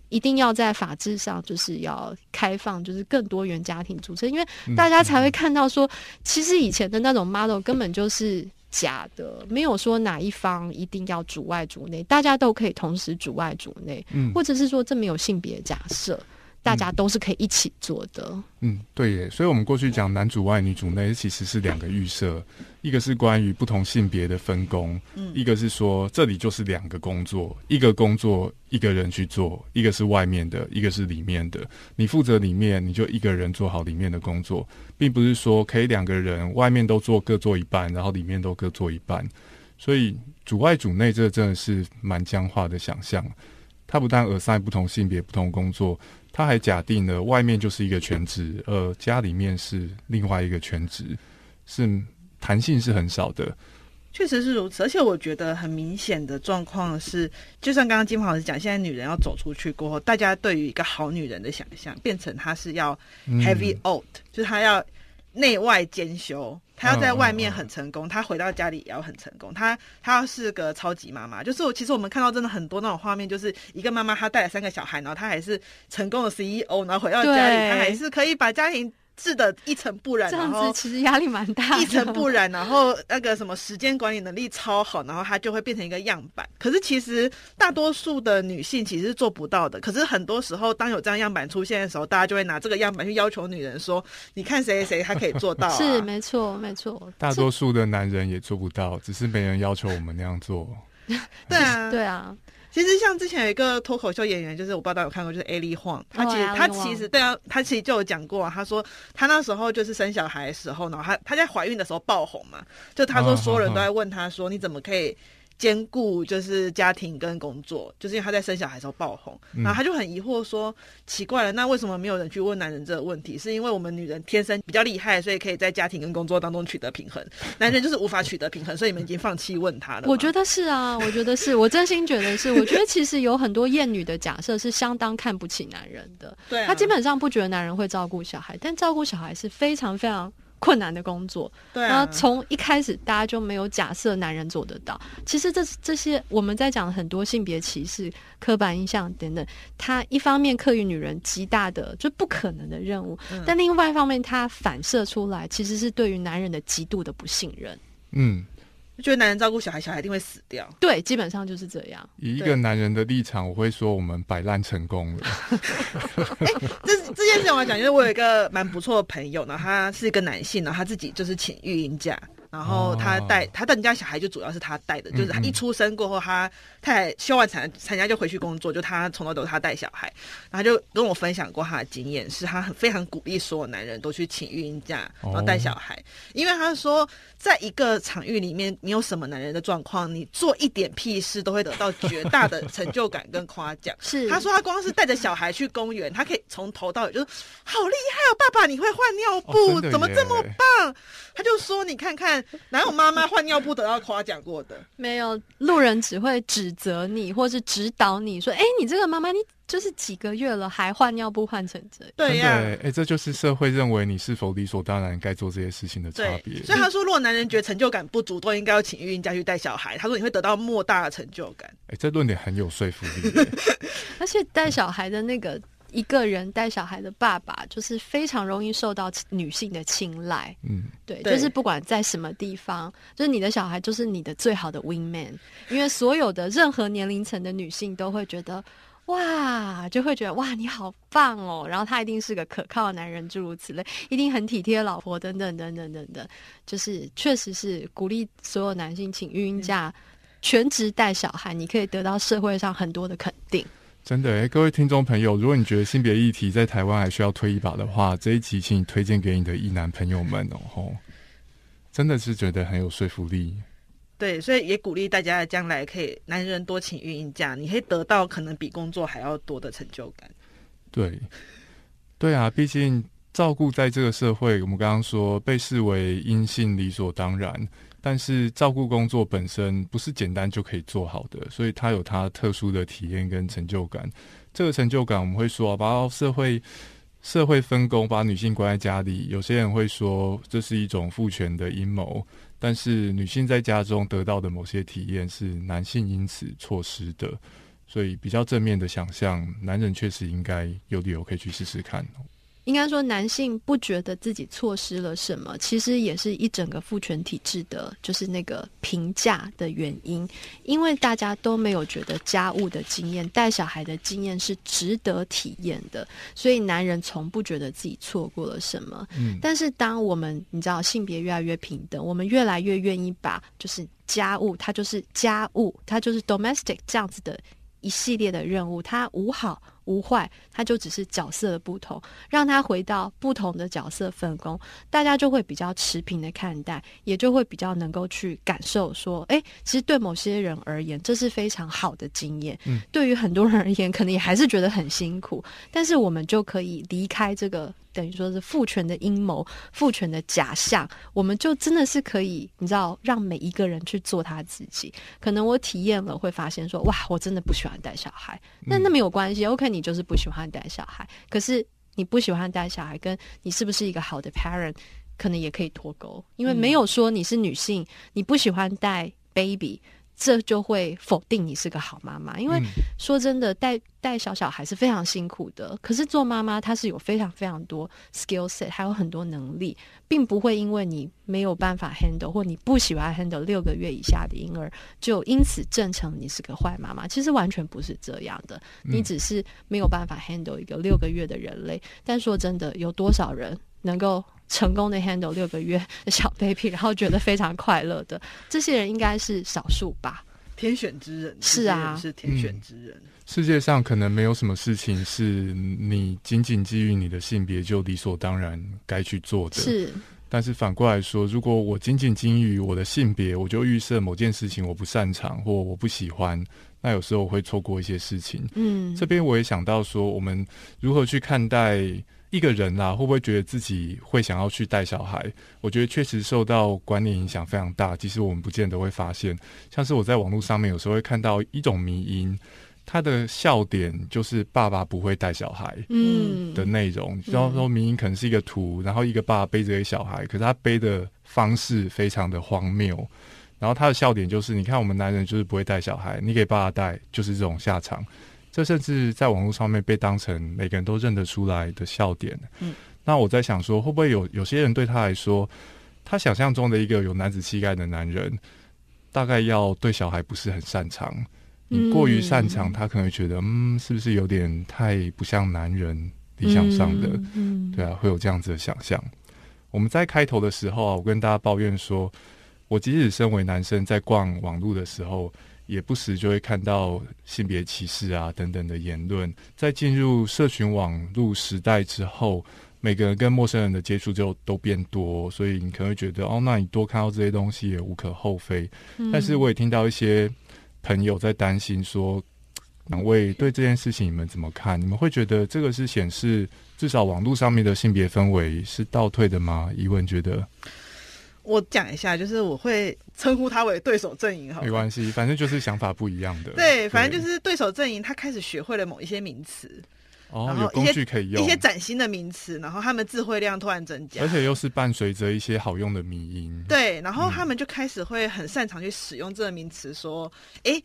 一定要在法制上就是要开放，就是更多元家庭组成，因为大家才会看到说，其实以前的那种 model 根本就是假的，没有说哪一方一定要主外主内，大家都可以同时主外主内，或者是说这没有性别假设。大家都是可以一起做的。嗯，对耶。所以，我们过去讲男主外女主内，其实是两个预设，一个是关于不同性别的分工，嗯，一个是说这里就是两个工作，一个工作一个人去做，一个是外面的，一个是里面的。你负责里面，你就一个人做好里面的工作，并不是说可以两个人外面都做各做一半，然后里面都各做一半。所以，主外主内这真的是蛮僵化的想象。它不但耳塞不同性别、不同工作，它还假定了外面就是一个全职，呃，家里面是另外一个全职，是弹性是很少的。确实是如此，而且我觉得很明显的状况是，就像刚刚金鹏老师讲，现在女人要走出去过后，大家对于一个好女人的想象，变成她是要 heavy old，就是她要内外兼修，她要在外面很成功，她回到家里也要很成功，她她要是个超级妈妈。就是我其实我们看到真的很多那种画面，就是一个妈妈她带了三个小孩，然后她还是成功的 CEO，然后回到家里，她还是可以把家庭。治的一尘不染，这样子其实压力蛮大。一尘不染，然后那个什么时间管理能力超好，然后她就会变成一个样板。可是其实大多数的女性其实是做不到的。可是很多时候，当有这样样板出现的时候，大家就会拿这个样板去要求女人说：“你看谁谁谁，他可以做到。”是没错，没错。大多数的男人也做不到，只是没人要求我们那样做。(laughs) 对啊，(laughs) 对啊。其实像之前有一个脱口秀演员，就是我不知道有看过，就是 A 丽晃，他其实他其实对啊，他其实就有讲过，他说他那时候就是生小孩的时候，然后他他在怀孕的时候爆红嘛，就他说所有人都在问他说你怎么可以。兼顾就是家庭跟工作，就是因为他在生小孩时候爆红，然后他就很疑惑说：“奇怪了，那为什么没有人去问男人这个问题？是因为我们女人天生比较厉害，所以可以在家庭跟工作当中取得平衡，(laughs) 男人就是无法取得平衡，所以你们已经放弃问他了。”我觉得是啊，我觉得是我真心觉得是，我觉得其实有很多厌女的假设是相当看不起男人的，(laughs) 对，他基本上不觉得男人会照顾小孩，但照顾小孩是非常非常。困难的工作，对啊，从一开始大家就没有假设男人做得到。其实这这些我们在讲很多性别歧视、刻板印象等等，它一方面刻于女人极大的就不可能的任务，但另外一方面它反射出来其实是对于男人的极度的不信任。嗯。觉得男人照顾小孩，小孩一定会死掉。对，基本上就是这样。以一个男人的立场，我会说我们摆烂成功了。(laughs) 哎，这这件事情我要讲，因为我有一个蛮不错的朋友然后，他是一个男性呢，他自己就是请育婴假。然后他带他的家小孩就主要是他带的，就是他一出生过后，他太太休完产产假就回去工作，就他从头都是他带小孩。然后就跟我分享过他的经验，是他很非常鼓励所有男人都去请育婴假，然后带小孩，因为他说，在一个场域里面，你有什么男人的状况，你做一点屁事都会得到绝大的成就感跟夸奖。(laughs) 是他说他光是带着小孩去公园，他可以从头到尾就是好厉害哦，爸爸你会换尿布，怎么这么棒？他就说你看看。哪有妈妈换尿布得到夸奖过的？(laughs) 没有，路人只会指责你，或是指导你说：“哎，你这个妈妈，你就是几个月了还换尿布换成这样。”对呀，哎，这就是社会认为你是否理所当然该做这些事情的差别。所以他说，如果男人觉得成就感不足，都应该要请育婴家去带小孩。他说你会得到莫大的成就感。哎，这论点很有说服力。(laughs) 而且带小孩的那个。一个人带小孩的爸爸，就是非常容易受到女性的青睐。嗯，对，就是不管在什么地方，就是你的小孩就是你的最好的 wing man，因为所有的任何年龄层的女性都会觉得哇，就会觉得哇你好棒哦，然后他一定是个可靠的男人，诸如此类，一定很体贴老婆等等等等等等，就是确实是鼓励所有男性请孕假全职带小孩，你可以得到社会上很多的肯定。真的哎，各位听众朋友，如果你觉得性别议题在台湾还需要推一把的话，这一集请你推荐给你的异男朋友们哦。吼，真的是觉得很有说服力。对，所以也鼓励大家将来可以男人多请孕婴假，你可以得到可能比工作还要多的成就感。对，对啊，毕竟照顾在这个社会，我们刚刚说被视为阴性理所当然。但是照顾工作本身不是简单就可以做好的，所以它有它特殊的体验跟成就感。这个成就感我们会说，把社会社会分工，把女性关在家里。有些人会说这是一种父权的阴谋，但是女性在家中得到的某些体验是男性因此错失的。所以比较正面的想象，男人确实应该有理由可以去试试看。应该说，男性不觉得自己错失了什么，其实也是一整个父权体制的，就是那个评价的原因。因为大家都没有觉得家务的经验、带小孩的经验是值得体验的，所以男人从不觉得自己错过了什么。嗯，但是当我们你知道性别越来越平等，我们越来越愿意把就是家务，它就是家务，它就是 domestic 这样子的一系列的任务，它无好。无坏，它就只是角色的不同，让他回到不同的角色分工，大家就会比较持平的看待，也就会比较能够去感受说，哎，其实对某些人而言，这是非常好的经验。嗯，对于很多人而言，可能也还是觉得很辛苦，但是我们就可以离开这个。等于说是父权的阴谋、父权的假象，我们就真的是可以，你知道，让每一个人去做他自己。可能我体验了，会发现说，哇，我真的不喜欢带小孩。那那没有关系，OK，你就是不喜欢带小孩。可是你不喜欢带小孩，跟你是不是一个好的 parent，可能也可以脱钩，因为没有说你是女性，你不喜欢带 baby。这就会否定你是个好妈妈，因为说真的，带带小小孩是非常辛苦的。可是做妈妈，她是有非常非常多 skill set，还有很多能力，并不会因为你没有办法 handle 或你不喜欢 handle 六个月以下的婴儿，就因此证成你是个坏妈妈。其实完全不是这样的，你只是没有办法 handle 一个六个月的人类。但说真的，有多少人能够？成功的 handle 六个月的小 baby，然后觉得非常快乐的这些人应该是少数吧？天选之人是啊，是天选之人。世界上可能没有什么事情是你仅仅基于你的性别就理所当然该去做的。是，但是反过来说，如果我仅仅基于我的性别，我就预设某件事情我不擅长或我不喜欢，那有时候我会错过一些事情。嗯，这边我也想到说，我们如何去看待。一个人啊，会不会觉得自己会想要去带小孩？我觉得确实受到观念影响非常大。其实我们不见得会发现，像是我在网络上面有时候会看到一种迷因，它的笑点就是爸爸不会带小孩，嗯的内容。然后说迷因可能是一个图，然后一个爸爸背着一个小孩，可是他背的方式非常的荒谬。然后他的笑点就是，你看我们男人就是不会带小孩，你给爸爸带就是这种下场。这甚至在网络上面被当成每个人都认得出来的笑点。嗯，那我在想说，会不会有有些人对他来说，他想象中的一个有男子气概的男人，大概要对小孩不是很擅长。你过于擅长，他可能觉得，嗯，是不是有点太不像男人理想上的？嗯，对啊，会有这样子的想象。我们在开头的时候啊，我跟大家抱怨说，我即使身为男生，在逛网络的时候。也不时就会看到性别歧视啊等等的言论。在进入社群网络时代之后，每个人跟陌生人的接触就都变多，所以你可能会觉得哦，那你多看到这些东西也无可厚非。但是我也听到一些朋友在担心说，两位对这件事情你们怎么看？你们会觉得这个是显示至少网络上面的性别氛围是倒退的吗？疑问觉得。我讲一下，就是我会称呼他为对手阵营，哈，没关系，反正就是想法不一样的。对，反正就是对手阵营，他开始学会了某一些名词，哦，有工具可以用一些崭新的名词，然后他们智慧量突然增加，而且又是伴随着一些好用的迷音。对，然后他们就开始会很擅长去使用这个名词，说，哎，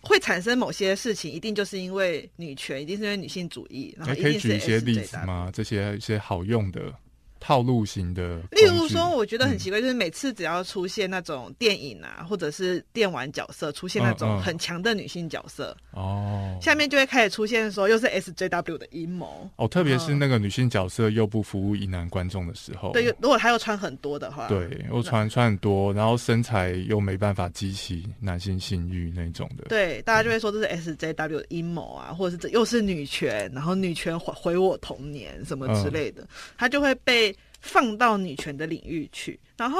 会产生某些事情，一定就是因为女权，一定是因为女性主义。然后可以举一些例子吗？这些一些好用的。套路型的，例如说，我觉得很奇怪，就是每次只要出现那种电影啊，或者是电玩角色出现那种很强的女性角色，哦，下面就会开始出现说又是 SJW 的阴谋。哦，特别是那个女性角色又不服务疑男观众的时候，对，如果她又穿很多的话，对，又穿穿很多，然后身材又没办法激起男性性欲那种的，对，大家就会说这是 SJW 的阴谋啊，或者是这又是女权，然后女权毁毁我童年什么之类的，她就会被。放到女权的领域去，然后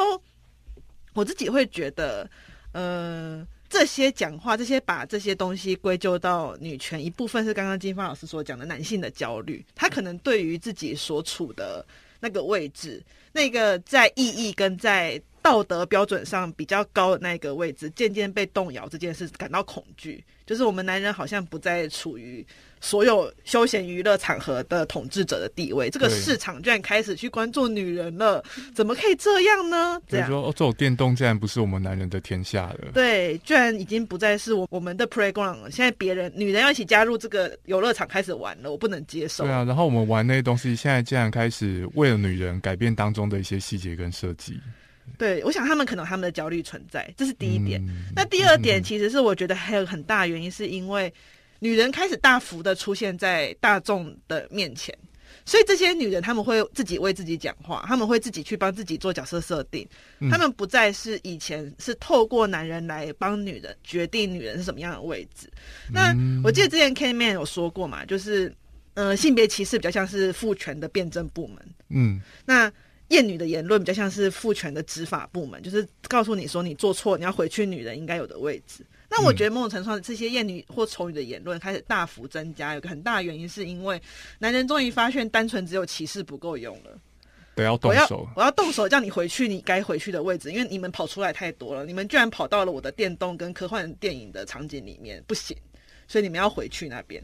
我自己会觉得，呃，这些讲话，这些把这些东西归咎到女权，一部分是刚刚金芳老师所讲的男性的焦虑，他可能对于自己所处的那个位置，那个在意义跟在道德标准上比较高的那个位置，渐渐被动摇这件事感到恐惧，就是我们男人好像不再处于。所有休闲娱乐场合的统治者的地位，这个市场居然开始去关注女人了，怎么可以这样呢？这样说，哦，这种电动竟然不是我们男人的天下了。对，居然已经不再是我我们的 playground 了。现在别人女人要一起加入这个游乐场开始玩了，我不能接受。对啊，然后我们玩那些东西，现在竟然开始为了女人改变当中的一些细节跟设计。对，我想他们可能他们的焦虑存在，这是第一点。那第二点，其实是我觉得还有很大原因，是因为。女人开始大幅的出现在大众的面前，所以这些女人他们会自己为自己讲话，他们会自己去帮自己做角色设定，他们不再是以前是透过男人来帮女人决定女人是什么样的位置。那我记得之前 K Man 有说过嘛，就是呃性别歧视比较像是父权的辩证部门，嗯，那厌女的言论比较像是父权的执法部门，就是告诉你说你做错，你要回去女人应该有的位置。那我觉得某种程度上，这些厌女或丑女的言论开始大幅增加，有个很大的原因是因为男人终于发现，单纯只有歧视不够用了，得要动手，我要动手叫你回去你该回去的位置，因为你们跑出来太多了，你们居然跑到了我的电动跟科幻电影的场景里面，不行，所以你们要回去那边。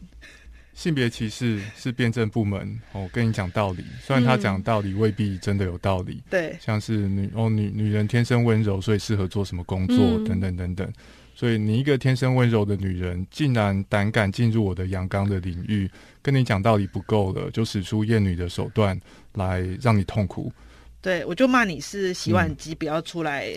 性别歧视是辩证部门，我跟你讲道理，虽然他讲道理未必真的有道理，对，像是女哦女女人天生温柔，所以适合做什么工作等等等等。所以你一个天生温柔的女人，竟然胆敢进入我的阳刚的领域，跟你讲道理不够了，就使出厌女的手段来让你痛苦。对，我就骂你是洗碗机，不要出来，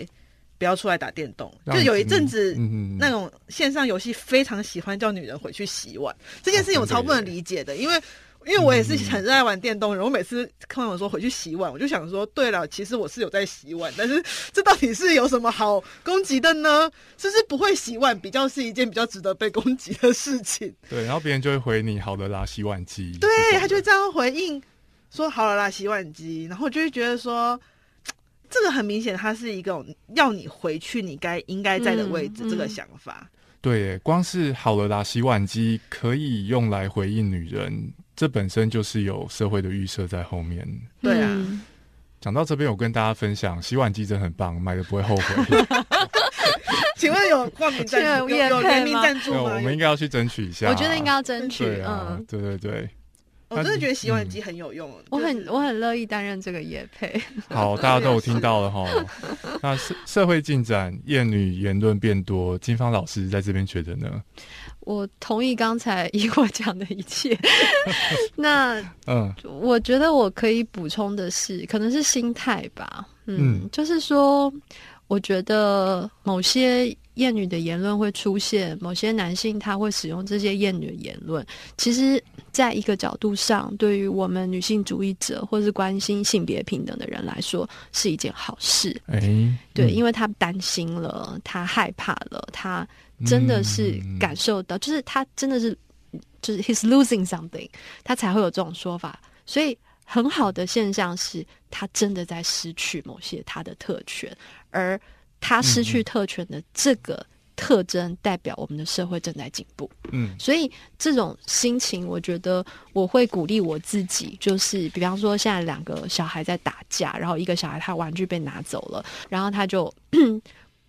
不要出来打电动。就有一阵子，那种线上游戏非常喜欢叫女人回去洗碗，这件事情我超不能理解的，因为。因为我也是很热爱玩电动人，我每次看我说回去洗碗，我就想说，对了，其实我是有在洗碗，但是这到底是有什么好攻击的呢？(laughs) 是不是不会洗碗比较是一件比较值得被攻击的事情？对，然后别人就会回你好的啦，洗碗机。对，他就这样回应说好了啦，洗碗机。然后我就会觉得说，这个很明显，它是一个要你回去你该应该在的位置这个想法。对，光是好了啦，洗碗机可以用来回应女人。这本身就是有社会的预设在后面。对啊，讲到这边，我跟大家分享，洗碗机真很棒，买的不会后悔。(laughs) 请问有冠名赞助？有联名赞助吗？我们应该要去争取一下。我觉得应该要争取。嗯，对对对。我真的觉得洗碗机很有用。我很我很乐意担任这个业配。好，大家都有听到了哈。那社社会进展，厌女言论变多，金芳老师在这边觉得呢？我同意刚才以我讲的一切。(laughs) 那嗯，我觉得我可以补充的是，可能是心态吧。嗯，就是说，我觉得某些厌女的言论会出现，某些男性他会使用这些厌女的言论。其实，在一个角度上，对于我们女性主义者或是关心性别平等的人来说，是一件好事。哎，对，因为他担心了，他害怕了，他。真的是感受到，就是他真的是，就是 he's losing something，他才会有这种说法。所以很好的现象是他真的在失去某些他的特权，而他失去特权的这个特征，代表我们的社会正在进步。嗯，所以这种心情，我觉得我会鼓励我自己，就是比方说现在两个小孩在打架，然后一个小孩他玩具被拿走了，然后他就。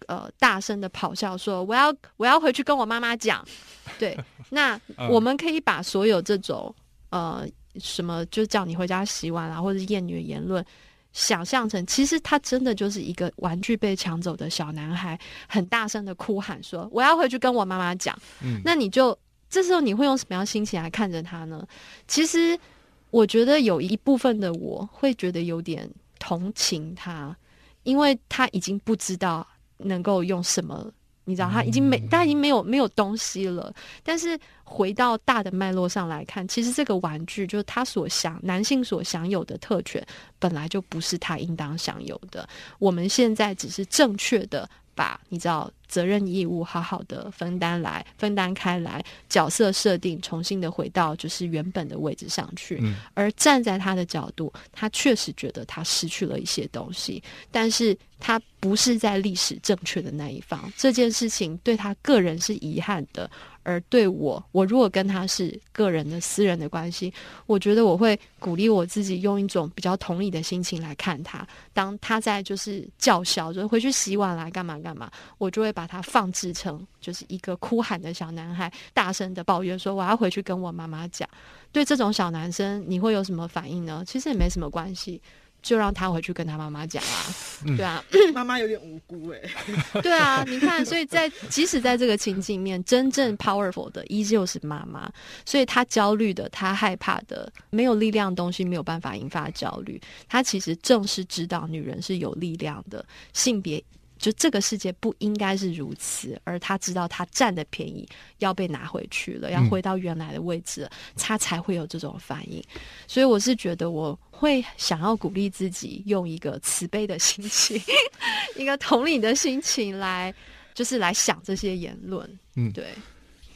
呃，大声的咆哮说：“我要，我要回去跟我妈妈讲。(laughs) ”对，那我们可以把所有这种呃什么，就叫你回家洗碗啊，或者是厌女的言论，想象成其实他真的就是一个玩具被抢走的小男孩，很大声的哭喊说：“我要回去跟我妈妈讲。”嗯，那你就这时候你会用什么样心情来看着他呢？其实我觉得有一部分的我会觉得有点同情他，因为他已经不知道。能够用什么？你知道，他已经没，他已经没有没有东西了。但是回到大的脉络上来看，其实这个玩具就是他所享男性所享有的特权，本来就不是他应当享有的。我们现在只是正确的。把你知道责任义务好好的分担来分担开来，角色设定重新的回到就是原本的位置上去。而站在他的角度，他确实觉得他失去了一些东西，但是他不是在历史正确的那一方。这件事情对他个人是遗憾的。而对我，我如果跟他是个人的私人的关系，我觉得我会鼓励我自己用一种比较同理的心情来看他。当他在就是叫嚣，就回去洗碗来干嘛干嘛，我就会把他放置成就是一个哭喊的小男孩，大声的抱怨说我要回去跟我妈妈讲。对这种小男生，你会有什么反应呢？其实也没什么关系。就让他回去跟他妈妈讲啊，对啊，妈妈有点无辜哎，(laughs) 对啊，你看，所以在即使在这个情境面，真正 powerful 的依旧是妈妈，所以她焦虑的，她害怕的，没有力量的东西没有办法引发焦虑，她其实正是知道女人是有力量的，性别。就这个世界不应该是如此，而他知道他占的便宜要被拿回去了，要回到原来的位置，他才会有这种反应。所以我是觉得我会想要鼓励自己，用一个慈悲的心情，(laughs) 一个同理的心情来，就是来想这些言论。嗯，对。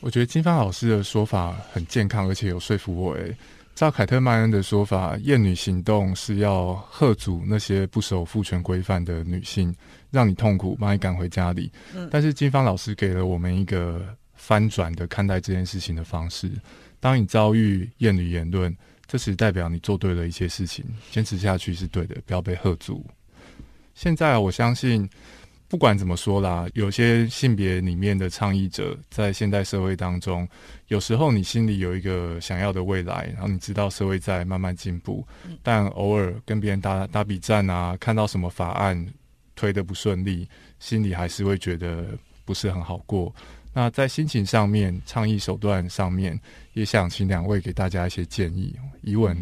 我觉得金发老师的说法很健康，而且有说服我。诶，照凯特曼恩的说法，厌女行动是要喝阻那些不守父权规范的女性。让你痛苦，把你赶回家里。嗯，但是金芳老师给了我们一个翻转的看待这件事情的方式。当你遭遇厌女言论，这是代表你做对了一些事情，坚持下去是对的，不要被喝足。现在我相信，不管怎么说啦，有些性别里面的倡议者，在现代社会当中，有时候你心里有一个想要的未来，然后你知道社会在慢慢进步，但偶尔跟别人打打比战啊，看到什么法案。推的不顺利，心里还是会觉得不是很好过。那在心情上面、倡议手段上面，也想请两位给大家一些建议。疑问，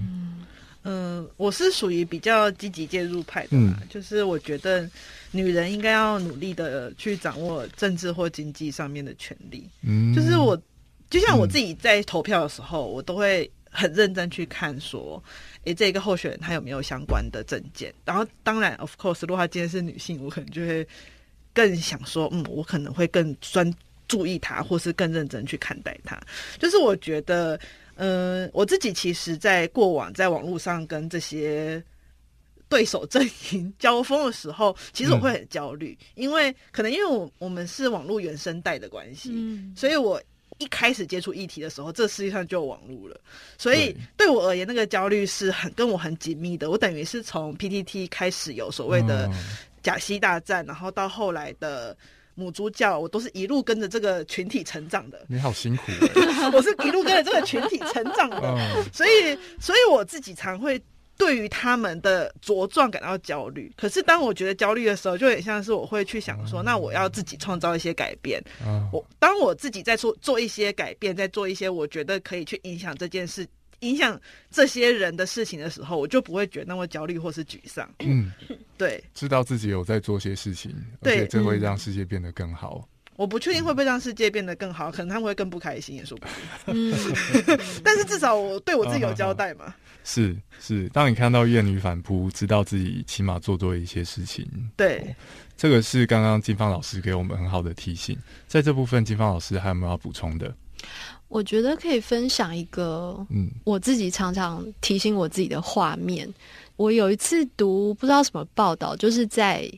嗯，我是属于比较积极介入派的，就是我觉得女人应该要努力的去掌握政治或经济上面的权利。嗯，就是我就像我自己在投票的时候，我都会很认真去看说。诶，这个候选人他有没有相关的证件？然后，当然，of course，如果他今天是女性，我可能就会更想说，嗯，我可能会更专注意他，或是更认真去看待他。就是我觉得，嗯，我自己其实，在过往在网络上跟这些对手阵营 (laughs) 交锋的时候，其实我会很焦虑，因为可能因为我我们是网络原生代的关系，所以我。一开始接触议题的时候，这世界上就有网络了，所以对我而言，那个焦虑是很跟我很紧密的。我等于是从 PTT 开始有所谓的假西大战，然后到后来的母猪教，我都是一路跟着这个群体成长的。你好辛苦，(laughs) 我是一路跟着这个群体成长的，(laughs) 所以，所以我自己常会。对于他们的茁壮感到焦虑，可是当我觉得焦虑的时候，就很像是我会去想说，那我要自己创造一些改变。我当我自己在做做一些改变，在做一些我觉得可以去影响这件事、影响这些人的事情的时候，我就不会觉得那么焦虑或是沮丧。嗯，对，知道自己有在做些事情，而且这会让世界变得更好。我不确定会不会让世界变得更好，可能他们会更不开心，也说不定。嗯，但是至少我对我自己有交代嘛。是是，当你看到怨女反扑，知道自己起码做对一些事情。对，这个是刚刚金芳老师给我们很好的提醒。在这部分，金芳老师还有没有要补充的？我觉得可以分享一个，嗯，我自己常常提醒我自己的画面。我有一次读不知道什么报道，就是在。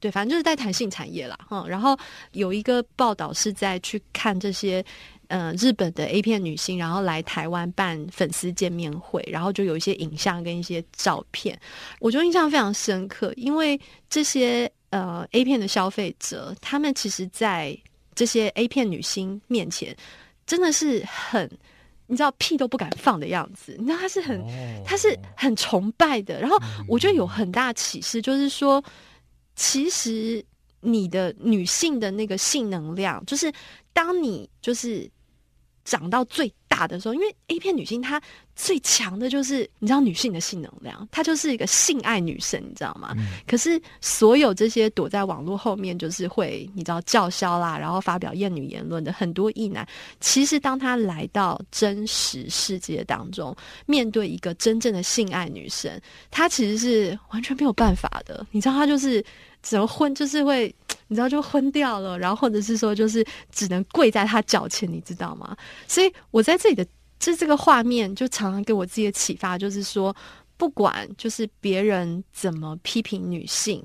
对，反正就是在谈性产业啦，哈。然后有一个报道是在去看这些，呃，日本的 A 片女星，然后来台湾办粉丝见面会，然后就有一些影像跟一些照片，我就印象非常深刻，因为这些呃 A 片的消费者，他们其实，在这些 A 片女星面前，真的是很，你知道屁都不敢放的样子，你知道他是很，他是很崇拜的。然后我觉得有很大启示，就是说。其实，你的女性的那个性能量，就是当你就是长到最大的时候，因为 A 片女性她最强的就是你知道女性的性能量，她就是一个性爱女神，你知道吗？可是所有这些躲在网络后面就是会你知道叫嚣啦，然后发表厌女言论的很多异男，其实当他来到真实世界当中，面对一个真正的性爱女神，他其实是完全没有办法的，你知道他就是。怎么昏就是会，你知道就昏掉了，然后或者是说就是只能跪在他脚前，你知道吗？所以我在这里的这这个画面就常常给我自己的启发，就是说不管就是别人怎么批评女性，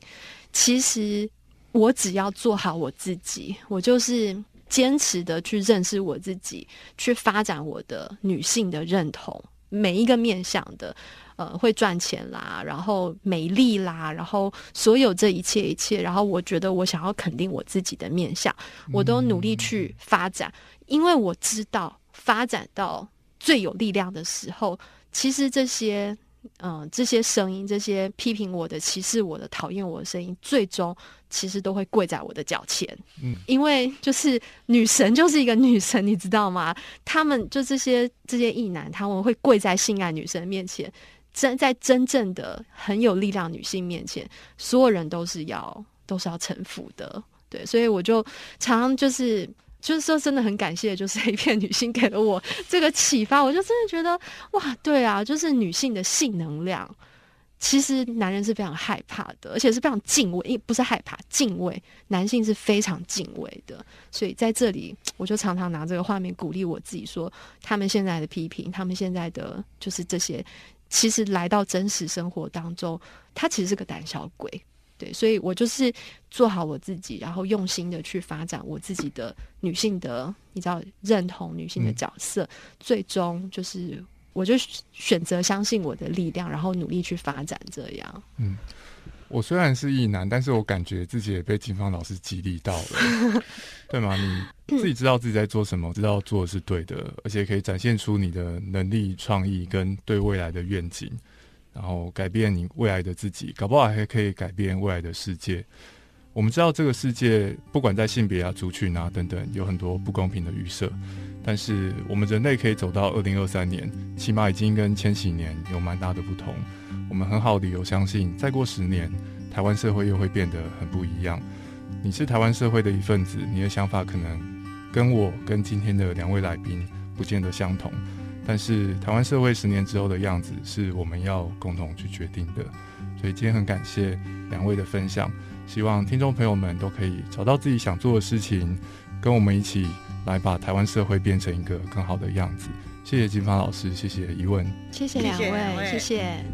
其实我只要做好我自己，我就是坚持的去认识我自己，去发展我的女性的认同，每一个面向的。呃，会赚钱啦，然后美丽啦，然后所有这一切一切，然后我觉得我想要肯定我自己的面相，我都努力去发展，因为我知道发展到最有力量的时候，其实这些嗯这些声音，这些批评我的、歧视我的、讨厌我的声音，最终其实都会跪在我的脚前。嗯，因为就是女神就是一个女神，你知道吗？他们就这些这些异男，他们会跪在性爱女神面前。真在真正的很有力量女性面前，所有人都是要都是要臣服的。对，所以我就常常就是就是说，真的很感谢，就是一片女性给了我这个启发，我就真的觉得哇，对啊，就是女性的性能量。其实男人是非常害怕的，而且是非常敬畏，不是害怕，敬畏。男性是非常敬畏的，所以在这里，我就常常拿这个画面鼓励我自己，说他们现在的批评，他们现在的就是这些，其实来到真实生活当中，他其实是个胆小鬼。对，所以我就是做好我自己，然后用心的去发展我自己的女性的，你知道，认同女性的角色，最终就是。我就选择相信我的力量，然后努力去发展。这样，嗯，我虽然是异男，但是我感觉自己也被金芳老师激励到了，(laughs) 对吗？你自己知道自己在做什么，知道做的是对的，而且可以展现出你的能力、创意跟对未来的愿景，然后改变你未来的自己，搞不好还可以改变未来的世界。我们知道这个世界，不管在性别啊、族群啊等等，有很多不公平的预设。但是我们人类可以走到二零二三年，起码已经跟千禧年有蛮大的不同。我们很好理由相信，再过十年，台湾社会又会变得很不一样。你是台湾社会的一份子，你的想法可能跟我跟今天的两位来宾不见得相同。但是台湾社会十年之后的样子，是我们要共同去决定的。所以今天很感谢两位的分享，希望听众朋友们都可以找到自己想做的事情，跟我们一起。来把台湾社会变成一个更好的样子。谢谢金芳老师，谢谢疑问，谢谢两位，谢谢。